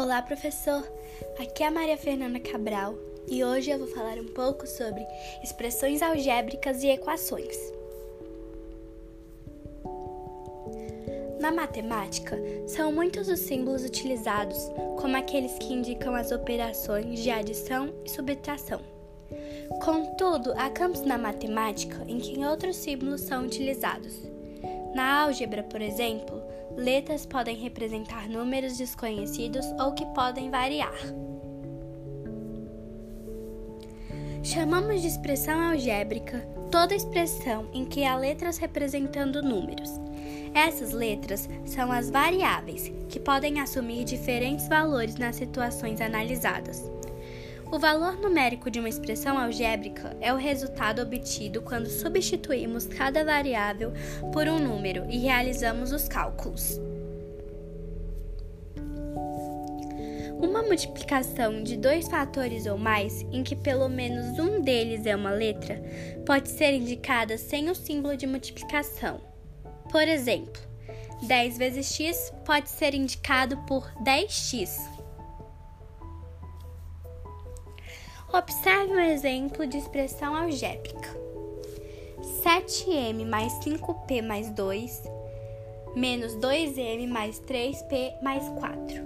Olá, professor. Aqui é a Maria Fernanda Cabral e hoje eu vou falar um pouco sobre expressões algébricas e equações. Na matemática, são muitos os símbolos utilizados, como aqueles que indicam as operações de adição e subtração. Contudo, há campos na matemática em que outros símbolos são utilizados. Na álgebra, por exemplo, letras podem representar números desconhecidos ou que podem variar. Chamamos de expressão algébrica toda expressão em que há letras representando números. Essas letras são as variáveis, que podem assumir diferentes valores nas situações analisadas. O valor numérico de uma expressão algébrica é o resultado obtido quando substituímos cada variável por um número e realizamos os cálculos. Uma multiplicação de dois fatores ou mais, em que pelo menos um deles é uma letra, pode ser indicada sem o símbolo de multiplicação. Por exemplo, 10 vezes x pode ser indicado por 10x. Observe um exemplo de expressão algébrica. 7m mais 5p mais 2 menos 2m mais 3p mais 4.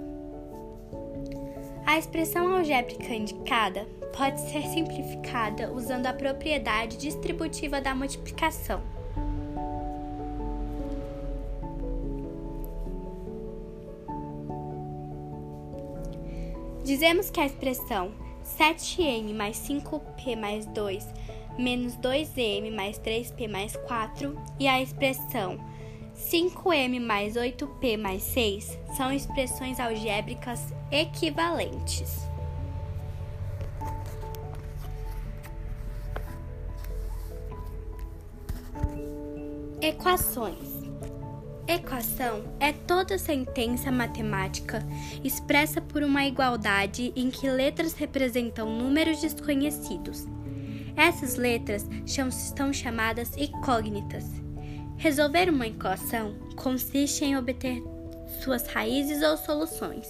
A expressão algébrica indicada pode ser simplificada usando a propriedade distributiva da multiplicação. Dizemos que a expressão 7n mais 5p mais 2 menos 2m mais 3p mais 4 e a expressão 5m mais 8p mais 6 são expressões algébricas equivalentes. Equações Equação é toda sentença matemática expressa por uma igualdade em que letras representam números desconhecidos. Essas letras estão chamadas incógnitas. Resolver uma equação consiste em obter suas raízes ou soluções,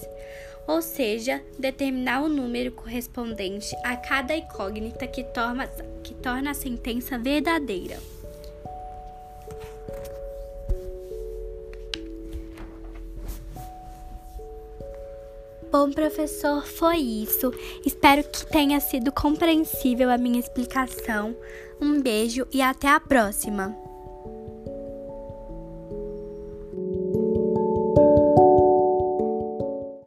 ou seja, determinar o número correspondente a cada incógnita que torna, que torna a sentença verdadeira. Bom, professor, foi isso. Espero que tenha sido compreensível a minha explicação. Um beijo e até a próxima!